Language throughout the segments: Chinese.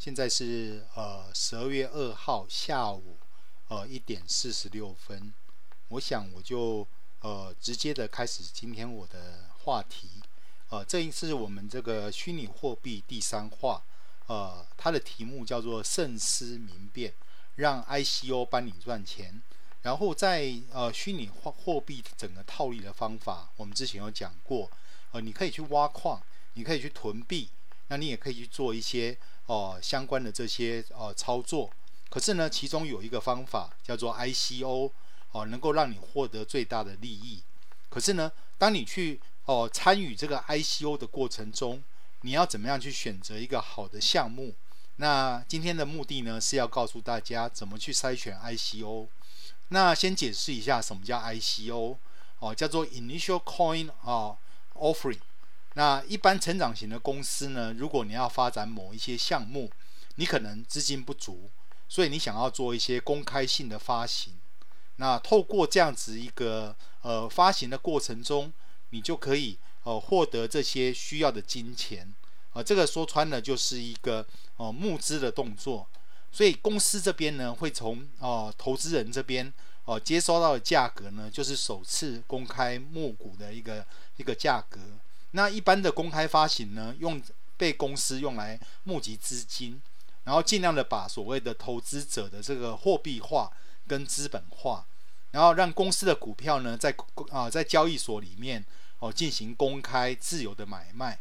现在是呃十二月二号下午呃一点四十六分，我想我就呃直接的开始今天我的话题，呃这一次我们这个虚拟货币第三话，呃它的题目叫做慎思明辨，让 ICO 帮你赚钱。然后在呃虚拟货货币整个套利的方法，我们之前有讲过，呃你可以去挖矿，你可以去囤币，那你也可以去做一些。哦，相关的这些呃操作，可是呢，其中有一个方法叫做 ICO，哦，能够让你获得最大的利益。可是呢，当你去哦参与这个 ICO 的过程中，你要怎么样去选择一个好的项目？那今天的目的呢，是要告诉大家怎么去筛选 ICO。那先解释一下什么叫 ICO，哦，叫做 Initial Coin 啊 Offering。那一般成长型的公司呢，如果你要发展某一些项目，你可能资金不足，所以你想要做一些公开性的发行。那透过这样子一个呃发行的过程中，你就可以呃获得这些需要的金钱啊、呃。这个说穿了就是一个呃募资的动作。所以公司这边呢，会从哦、呃、投资人这边哦、呃、接收到的价格呢，就是首次公开募股的一个一个价格。那一般的公开发行呢，用被公司用来募集资金，然后尽量的把所谓的投资者的这个货币化跟资本化，然后让公司的股票呢在啊在交易所里面哦进行公开自由的买卖。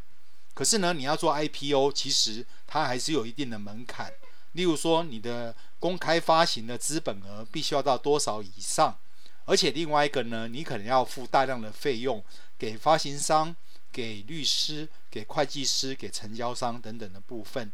可是呢，你要做 IPO，其实它还是有一定的门槛。例如说，你的公开发行的资本额必须要到多少以上，而且另外一个呢，你可能要付大量的费用给发行商。给律师、给会计师、给承销商等等的部分，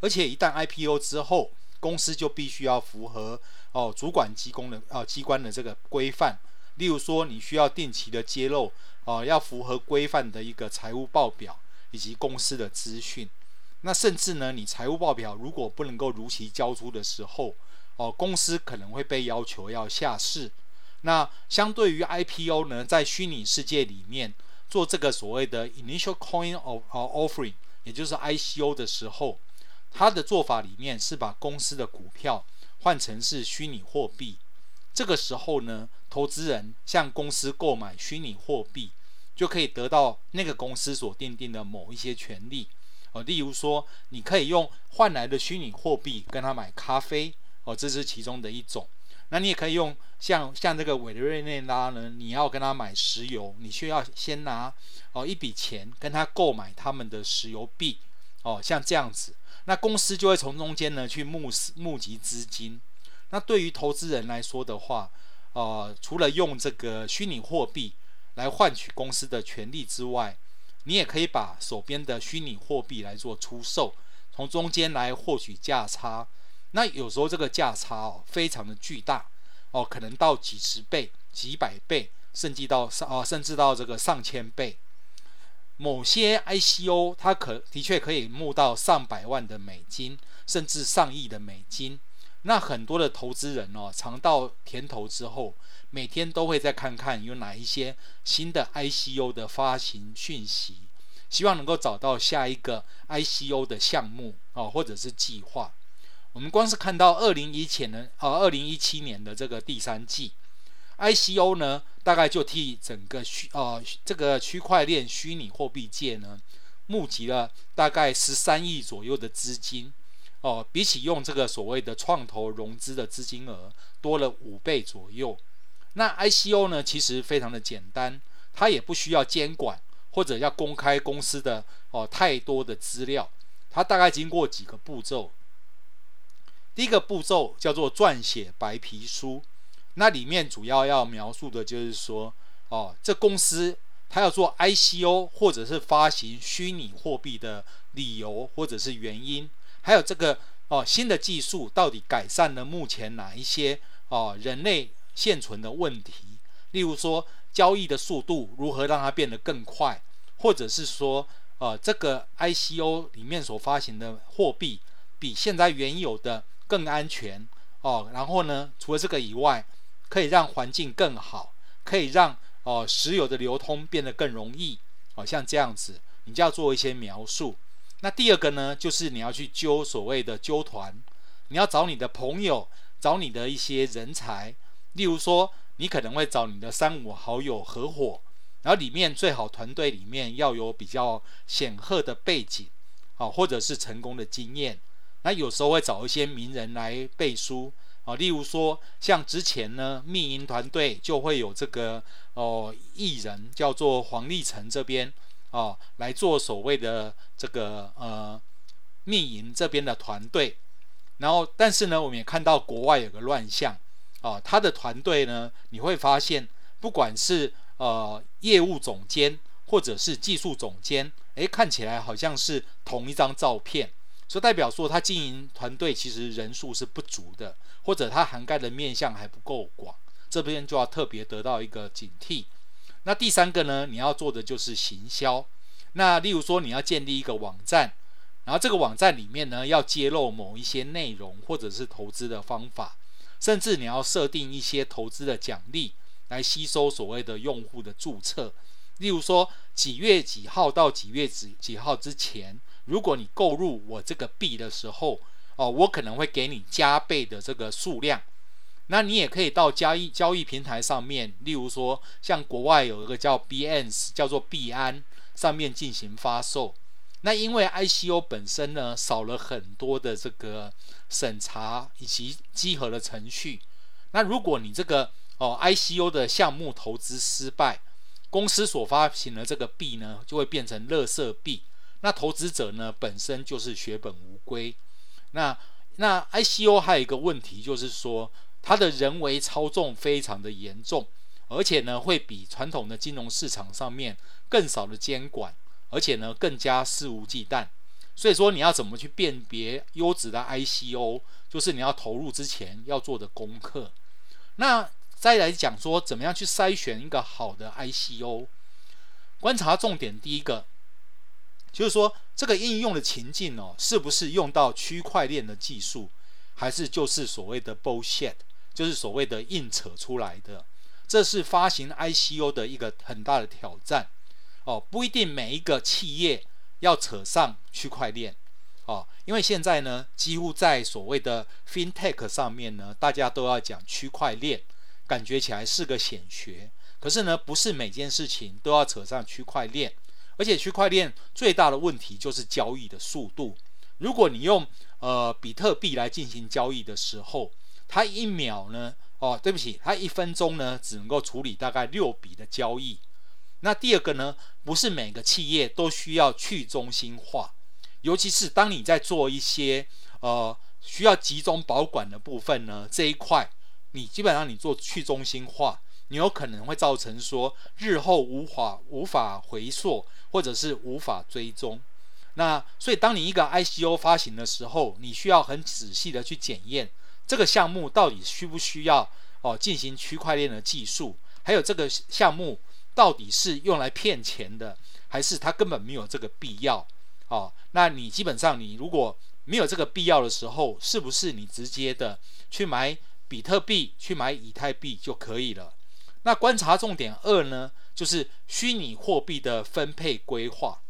而且一旦 IPO 之后，公司就必须要符合哦主管机关的哦机关的这个规范，例如说你需要定期的揭露哦，要符合规范的一个财务报表以及公司的资讯。那甚至呢，你财务报表如果不能够如期交出的时候，哦公司可能会被要求要下市。那相对于 IPO 呢，在虚拟世界里面。做这个所谓的 initial coin of offering，也就是 ICO 的时候，它的做法里面是把公司的股票换成是虚拟货币。这个时候呢，投资人向公司购买虚拟货币，就可以得到那个公司所订定的某一些权利。哦，例如说，你可以用换来的虚拟货币跟他买咖啡。哦，这是其中的一种。那你也可以用像像这个委内瑞拉呢，你要跟他买石油，你需要先拿哦一笔钱跟他购买他们的石油币哦，像这样子，那公司就会从中间呢去募募集资金。那对于投资人来说的话，呃，除了用这个虚拟货币来换取公司的权利之外，你也可以把手边的虚拟货币来做出售，从中间来获取价差。那有时候这个价差哦，非常的巨大哦，可能到几十倍、几百倍，甚至到上啊，甚至到这个上千倍。某些 ICO 它可的确可以募到上百万的美金，甚至上亿的美金。那很多的投资人哦，尝到甜头之后，每天都会再看看有哪一些新的 ICO 的发行讯息，希望能够找到下一个 ICO 的项目哦，或者是计划。我们光是看到二零一七年，呃，二零一七年的这个第三季，ICO 呢，大概就替整个虚，呃，这个区块链虚拟货币界呢，募集了大概十三亿左右的资金，哦、比起用这个所谓的创投融资的资金额多了五倍左右。那 ICO 呢，其实非常的简单，它也不需要监管或者要公开公司的哦、太多的资料，它大概经过几个步骤。第一个步骤叫做撰写白皮书，那里面主要要描述的就是说，哦，这公司它要做 ICO 或者是发行虚拟货币的理由或者是原因，还有这个哦新的技术到底改善了目前哪一些哦人类现存的问题，例如说交易的速度如何让它变得更快，或者是说呃这个 ICO 里面所发行的货币比现在原有的更安全哦，然后呢，除了这个以外，可以让环境更好，可以让哦石油的流通变得更容易哦，像这样子，你就要做一些描述。那第二个呢，就是你要去揪所谓的揪团，你要找你的朋友，找你的一些人才，例如说，你可能会找你的三五好友合伙，然后里面最好团队里面要有比较显赫的背景，啊，或者是成功的经验。那有时候会找一些名人来背书，啊，例如说，像之前呢，密营团队就会有这个哦艺人叫做黄立成这边。哦，来做所谓的这个呃密营这边的团队，然后但是呢，我们也看到国外有个乱象，啊、哦，他的团队呢，你会发现，不管是呃业务总监或者是技术总监，诶，看起来好像是同一张照片，所以代表说他经营团队其实人数是不足的，或者他涵盖的面向还不够广，这边就要特别得到一个警惕。那第三个呢，你要做的就是行销。那例如说，你要建立一个网站，然后这个网站里面呢，要揭露某一些内容，或者是投资的方法，甚至你要设定一些投资的奖励，来吸收所谓的用户的注册。例如说，几月几号到几月几几号之前，如果你购入我这个币的时候，哦，我可能会给你加倍的这个数量。那你也可以到交易交易平台上面，例如说，像国外有一个叫 Binance，叫做币安，上面进行发售。那因为 ICO 本身呢，少了很多的这个审查以及稽核的程序。那如果你这个哦 ICO 的项目投资失败，公司所发行的这个币呢，就会变成垃圾币。那投资者呢，本身就是血本无归。那那 ICO 还有一个问题就是说。它的人为操纵非常的严重，而且呢，会比传统的金融市场上面更少的监管，而且呢，更加肆无忌惮。所以说，你要怎么去辨别优质的 ICO，就是你要投入之前要做的功课。那再来讲说，怎么样去筛选一个好的 ICO？观察重点第一个，就是说这个应用的情境哦，是不是用到区块链的技术，还是就是所谓的 bullshit？就是所谓的硬扯出来的，这是发行 ICO 的一个很大的挑战哦。不一定每一个企业要扯上区块链哦，因为现在呢，几乎在所谓的 FinTech 上面呢，大家都要讲区块链，感觉起来是个显学。可是呢，不是每件事情都要扯上区块链，而且区块链最大的问题就是交易的速度。如果你用呃比特币来进行交易的时候，它一秒呢？哦，对不起，它一分钟呢，只能够处理大概六笔的交易。那第二个呢，不是每个企业都需要去中心化，尤其是当你在做一些呃需要集中保管的部分呢，这一块你基本上你做去中心化，你有可能会造成说日后无法无法回溯，或者是无法追踪。那所以当你一个 ICO 发行的时候，你需要很仔细的去检验。这个项目到底需不需要哦进行区块链的技术？还有这个项目到底是用来骗钱的，还是它根本没有这个必要？哦，那你基本上你如果没有这个必要的时候，是不是你直接的去买比特币、去买以太币就可以了？那观察重点二呢，就是虚拟货币的分配规划。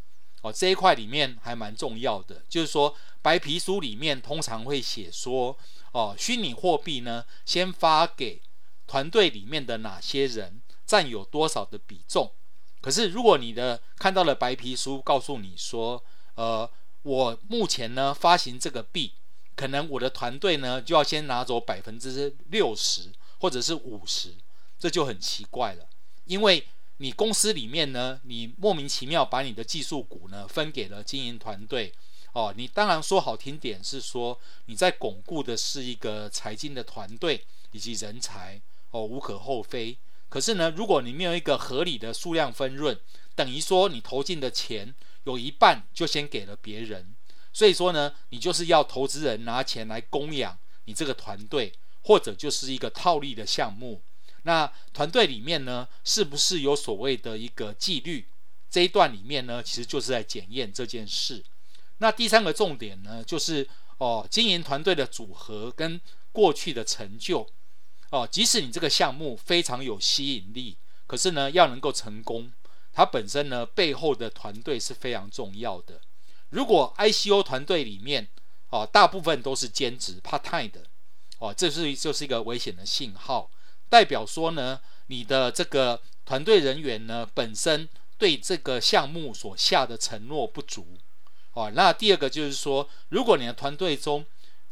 哦，这一块里面还蛮重要的，就是说白皮书里面通常会写说。哦，虚拟货币呢，先发给团队里面的哪些人，占有多少的比重？可是如果你的看到了白皮书告诉你说，呃，我目前呢发行这个币，可能我的团队呢就要先拿走百分之六十或者是五十，这就很奇怪了，因为你公司里面呢，你莫名其妙把你的技术股呢分给了经营团队。哦，你当然说好听点是说你在巩固的是一个财经的团队以及人才，哦，无可厚非。可是呢，如果你没有一个合理的数量分润，等于说你投进的钱有一半就先给了别人，所以说呢，你就是要投资人拿钱来供养你这个团队，或者就是一个套利的项目。那团队里面呢，是不是有所谓的一个纪律？这一段里面呢，其实就是在检验这件事。那第三个重点呢，就是哦，经营团队的组合跟过去的成就哦，即使你这个项目非常有吸引力，可是呢，要能够成功，它本身呢背后的团队是非常重要的。如果 ICO 团队里面哦，大部分都是兼职 part time 的哦，这是就是一个危险的信号，代表说呢，你的这个团队人员呢本身对这个项目所下的承诺不足哦。那第二个就是说，如果你的团队中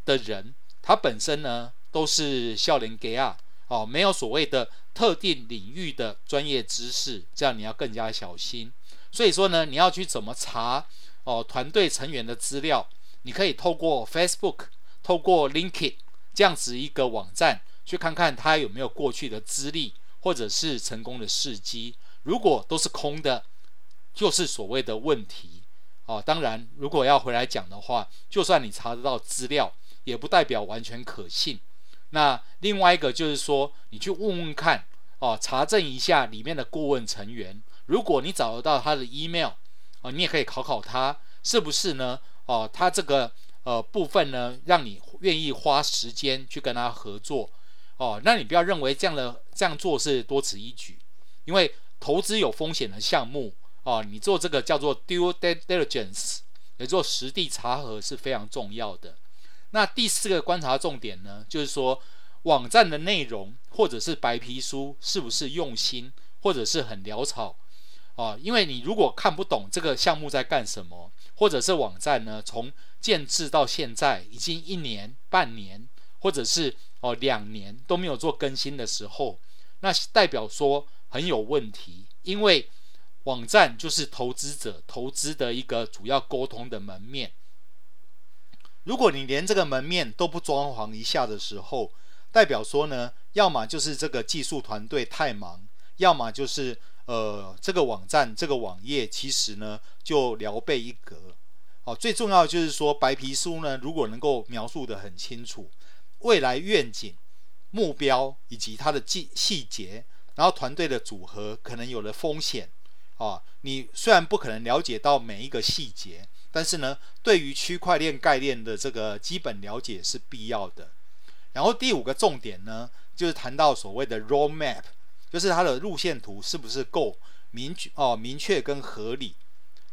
的人他本身呢都是少年家哦，没有所谓的特定领域的专业知识，这样你要更加小心。所以说呢，你要去怎么查哦团队成员的资料？你可以透过 Facebook、透过 LinkedIn 这样子一个网站，去看看他有没有过去的资历或者是成功的事迹。如果都是空的，就是所谓的问题哦。当然，如果要回来讲的话，就算你查得到资料，也不代表完全可信。那另外一个就是说，你去问问看哦，查证一下里面的顾问成员。如果你找得到他的 email，哦，你也可以考考他是不是呢？哦，他这个呃部分呢，让你愿意花时间去跟他合作。哦，那你不要认为这样的这样做是多此一举，因为投资有风险的项目，哦，你做这个叫做 due diligence，也做实地查核是非常重要的。那第四个观察重点呢，就是说网站的内容或者是白皮书是不是用心，或者是很潦草。哦，因为你如果看不懂这个项目在干什么，或者是网站呢，从建制到现在已经一年、半年，或者是哦两年都没有做更新的时候，那代表说很有问题。因为网站就是投资者投资的一个主要沟通的门面。如果你连这个门面都不装潢一下的时候，代表说呢，要么就是这个技术团队太忙，要么就是。呃，这个网站这个网页其实呢就聊备一格哦。最重要的就是说，白皮书呢如果能够描述得很清楚，未来愿景、目标以及它的细细节，然后团队的组合可能有了风险啊、哦。你虽然不可能了解到每一个细节，但是呢，对于区块链概念的这个基本了解是必要的。然后第五个重点呢，就是谈到所谓的 roadmap。就是它的路线图是不是够明确哦？明确跟合理。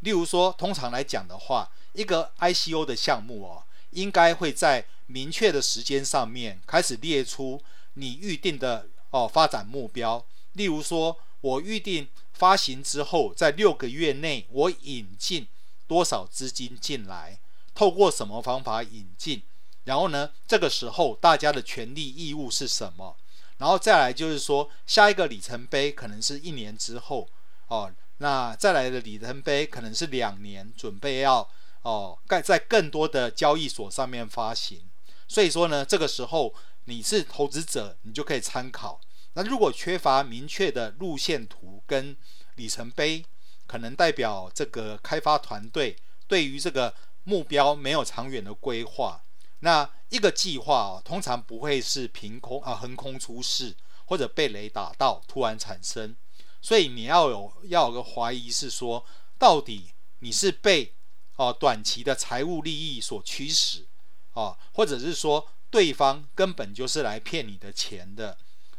例如说，通常来讲的话，一个 ICO 的项目哦，应该会在明确的时间上面开始列出你预定的哦发展目标。例如说，我预定发行之后，在六个月内我引进多少资金进来，透过什么方法引进，然后呢，这个时候大家的权利义务是什么？然后再来就是说，下一个里程碑可能是一年之后哦，那再来的里程碑可能是两年，准备要哦盖在更多的交易所上面发行。所以说呢，这个时候你是投资者，你就可以参考。那如果缺乏明确的路线图跟里程碑，可能代表这个开发团队对于这个目标没有长远的规划。那一个计划哦，通常不会是凭空啊横空出世，或者被雷打到突然产生，所以你要有要有个怀疑是说，到底你是被哦、短期的财务利益所驱使哦，或者是说对方根本就是来骗你的钱的。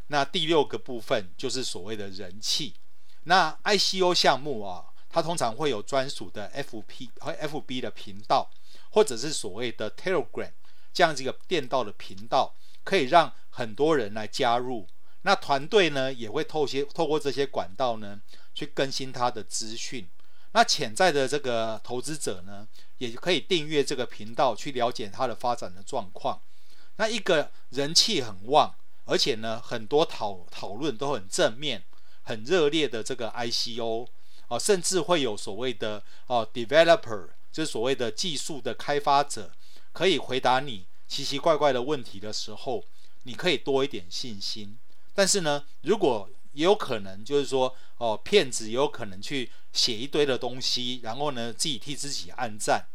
那第六个部分就是所谓的人气。那 ICO 项目啊，它通常会有专属的 FP 和 FB 的频道，或者是所谓的 Telegram。这样子一个电道的频道，可以让很多人来加入。那团队呢，也会透些透过这些管道呢，去更新他的资讯。那潜在的这个投资者呢，也可以订阅这个频道，去了解它的发展的状况。那一个人气很旺，而且呢，很多讨讨论都很正面、很热烈的这个 ICO 啊，甚至会有所谓的哦 developer，就是所谓的技术的开发者。可以回答你奇奇怪怪的问题的时候，你可以多一点信心。但是呢，如果也有可能就是说，哦，骗子也有可能去写一堆的东西，然后呢，自己替自己按赞。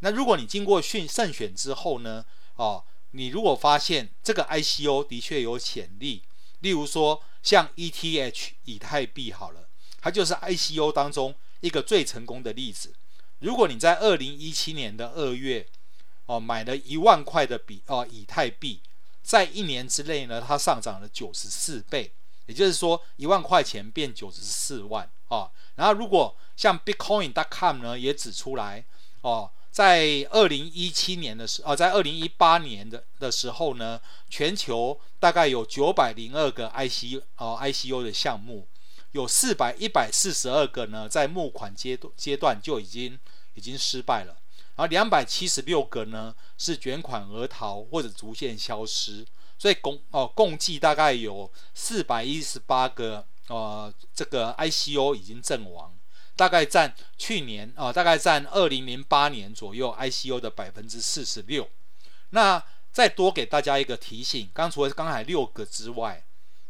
那如果你经过训慎选之后呢，哦，你如果发现这个 ICO 的确有潜力，例如说像 ETH 以太币好了，它就是 ICO 当中一个最成功的例子。如果你在二零一七年的二月，哦，买了一万块的比哦以太币，在一年之内呢，它上涨了九十四倍，也就是说一万块钱变九十四万啊、哦。然后如果像 Bitcoin.com 呢也指出来，哦，在二零一七年的时，哦，在二零一八年的的时候呢，全球大概有九百零二个 IC 哦 ICU 的项目，有四百一百四十二个呢，在募款阶段阶段就已经已经失败了，然后两百七十六个呢是卷款而逃或者逐渐消失，所以共哦共计大概有四百一十八个呃这个 ICO 已经阵亡。大概占去年啊、大概占二零零八年左右 ICO 的百分之四十六。那再多给大家一个提醒，刚除了刚才六个之外，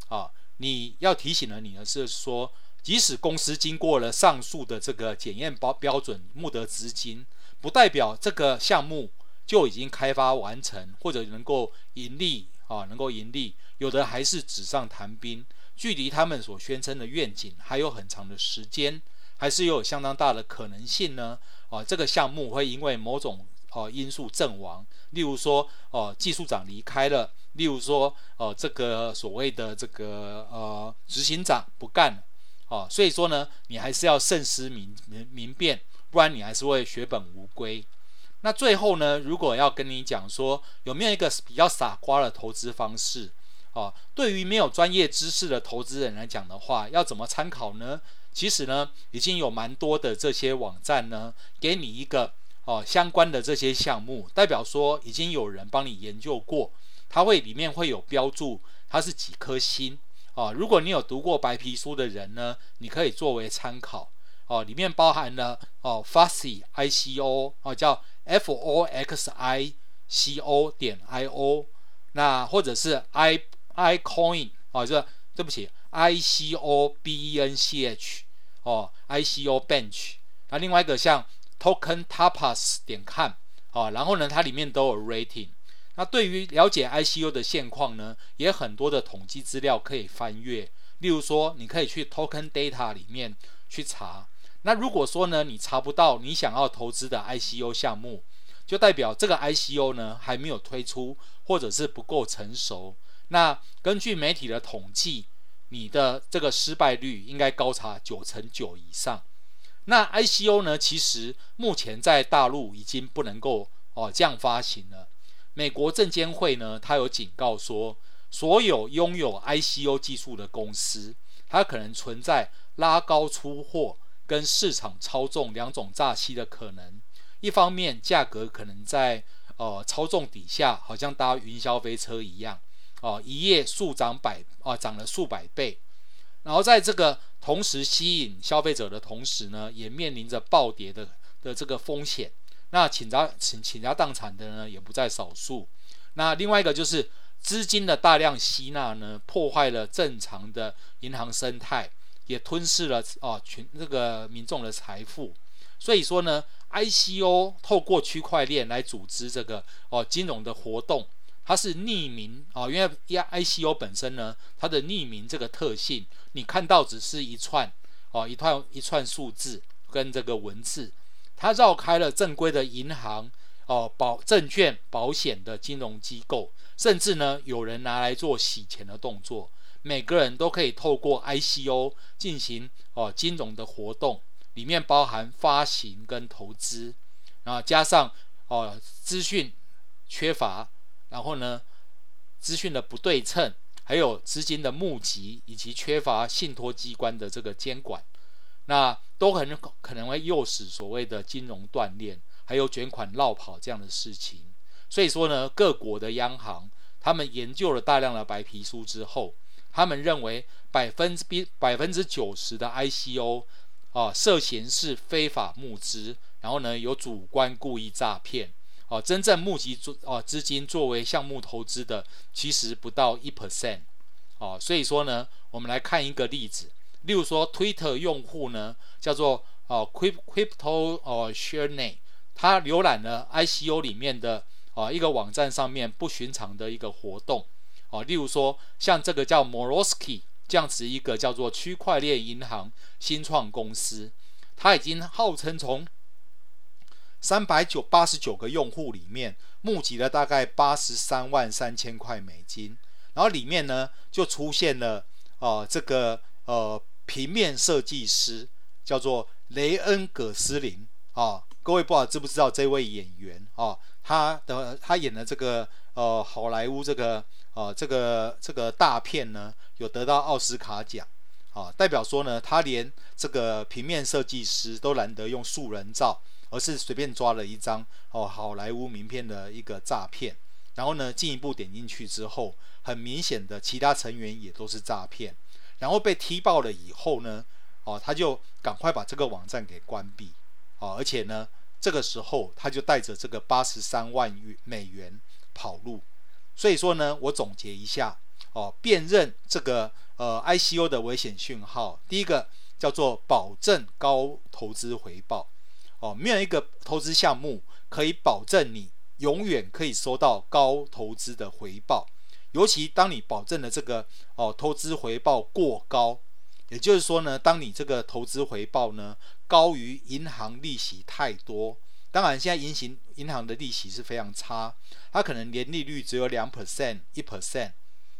啊，你要提醒的你呢是说，即使公司经过了上述的这个检验标标准募得资金，不代表这个项目就已经开发完成或者能够盈利啊，能够盈利，有的还是纸上谈兵，距离他们所宣称的愿景还有很长的时间。还是有相当大的可能性呢，啊，这个项目会因为某种哦因素阵亡，例如说哦技术长离开了，例如说哦这个所谓的这个呃执行长不干了，哦，所以说呢，你还是要慎思明明明辨，不然你还是会血本无归。那最后呢，如果要跟你讲说有没有一个比较傻瓜的投资方式，哦，对于没有专业知识的投资人来讲的话，要怎么参考呢？其实呢，已经有蛮多的这些网站呢，给你一个哦相关的这些项目，代表说已经有人帮你研究过，它会里面会有标注它是几颗星哦。如果你有读过白皮书的人呢，你可以作为参考哦。里面包含了哦 Foxy I C O 哦，叫 F O X I C O 点 I O，那或者是 I I Coin 哦，这对不起。I C O B E N C H 哦，I C O Bench，那另外一个像 Token Tapas 点 com 哦，然后呢，它里面都有 rating。那对于了解 I C O 的现况呢，也很多的统计资料可以翻阅。例如说，你可以去 Token Data 里面去查。那如果说呢，你查不到你想要投资的 I C O 项目，就代表这个 I C O 呢还没有推出，或者是不够成熟。那根据媒体的统计。你的这个失败率应该高达九成九以上。那 ICO 呢？其实目前在大陆已经不能够哦这样发行了。美国证监会呢，它有警告说，所有拥有 ICO 技术的公司，它可能存在拉高出货跟市场操纵两种诈欺的可能。一方面，价格可能在呃操纵底下，好像搭云霄飞车一样。哦，一夜数涨百啊，涨了数百倍，然后在这个同时吸引消费者的同时呢，也面临着暴跌的的这个风险。那倾家倾倾家荡产的呢，也不在少数。那另外一个就是资金的大量吸纳呢，破坏了正常的银行生态，也吞噬了哦群这个民众的财富。所以说呢，ICO 透过区块链来组织这个哦金融的活动。它是匿名啊，因为 ICO 本身呢，它的匿名这个特性，你看到只是一串哦，一串一串数字跟这个文字，它绕开了正规的银行哦、保证券、保险的金融机构，甚至呢有人拿来做洗钱的动作，每个人都可以透过 ICO 进行哦金融的活动，里面包含发行跟投资，然后加上哦资讯缺乏。然后呢，资讯的不对称，还有资金的募集，以及缺乏信托机关的这个监管，那都很可能会诱使所谓的金融断链，还有卷款落跑这样的事情。所以说呢，各国的央行他们研究了大量的白皮书之后，他们认为百分之百分之九十的 ICO 啊涉嫌是非法募资，然后呢有主观故意诈骗。哦，真正募集做哦资金作为项目投资的，其实不到一 percent。哦，所以说呢，我们来看一个例子，例如说，Twitter 用户呢叫做哦 Crypto 哦 sharene，他浏览了 ICO 里面的哦一个网站上面不寻常的一个活动。哦，例如说，像这个叫 Moroski 这样子一个叫做区块链银行新创公司，它已经号称从三百九八十九个用户里面募集了大概八十三万三千块美金，然后里面呢就出现了呃这个呃平面设计师叫做雷恩·葛斯林。啊，各位不知道知不知道这位演员？哦，他的他演的这个呃好莱坞这个呃这个这个大片呢，有得到奥斯卡奖啊，代表说呢，他连这个平面设计师都懒得用素人照，而是随便抓了一张哦好莱坞名片的一个诈骗，然后呢进一步点进去之后，很明显的其他成员也都是诈骗，然后被踢爆了以后呢，哦他就赶快把这个网站给关闭。啊，而且呢，这个时候他就带着这个八十三万美元跑路。所以说呢，我总结一下，哦，辨认这个呃 ICO 的危险讯号，第一个叫做保证高投资回报。哦，没有一个投资项目可以保证你永远可以收到高投资的回报，尤其当你保证的这个哦投资回报过高。也就是说呢，当你这个投资回报呢高于银行利息太多，当然现在银行银行的利息是非常差，它可能年利率只有两 percent 一 percent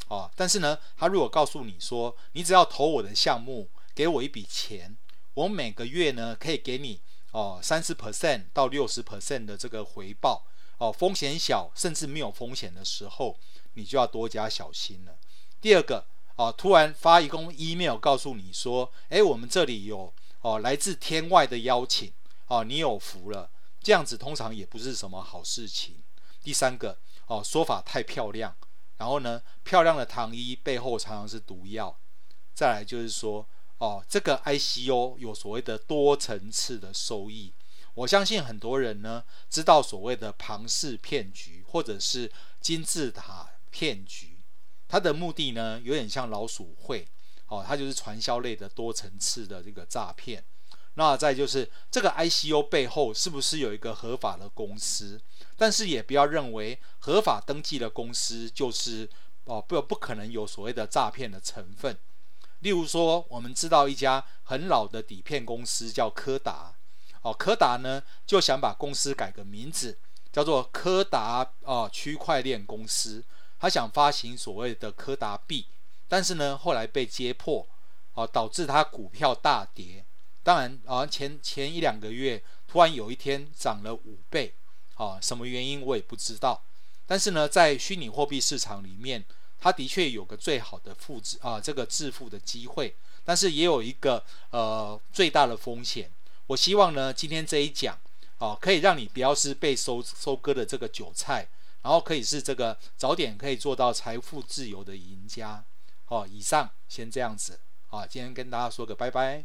啊，但是呢，他如果告诉你说，你只要投我的项目，给我一笔钱，我每个月呢可以给你哦三十 percent 到六十 percent 的这个回报哦，风险小甚至没有风险的时候，你就要多加小心了。第二个。哦，突然发一封 email 告诉你说，诶，我们这里有哦来自天外的邀请，哦，你有福了。这样子通常也不是什么好事情。第三个，哦，说法太漂亮，然后呢，漂亮的糖衣背后常常是毒药。再来就是说，哦，这个 ICO 有所谓的多层次的收益。我相信很多人呢知道所谓的庞氏骗局或者是金字塔骗局。它的目的呢，有点像老鼠会，哦，它就是传销类的多层次的这个诈骗。那再就是这个 ICO 背后是不是有一个合法的公司？但是也不要认为合法登记的公司就是哦不不可能有所谓的诈骗的成分。例如说，我们知道一家很老的底片公司叫柯达，哦，柯达呢就想把公司改个名字，叫做柯达哦区块链公司。他想发行所谓的柯达币，但是呢，后来被揭破，哦，导致他股票大跌。当然啊，前前一两个月突然有一天涨了五倍，啊，什么原因我也不知道。但是呢，在虚拟货币市场里面，它的确有个最好的复制啊，这个致富的机会，但是也有一个呃最大的风险。我希望呢，今天这一讲啊，可以让你不要是被收收割的这个韭菜。然后可以是这个早点可以做到财富自由的赢家，好，以上先这样子，好，今天跟大家说个拜拜。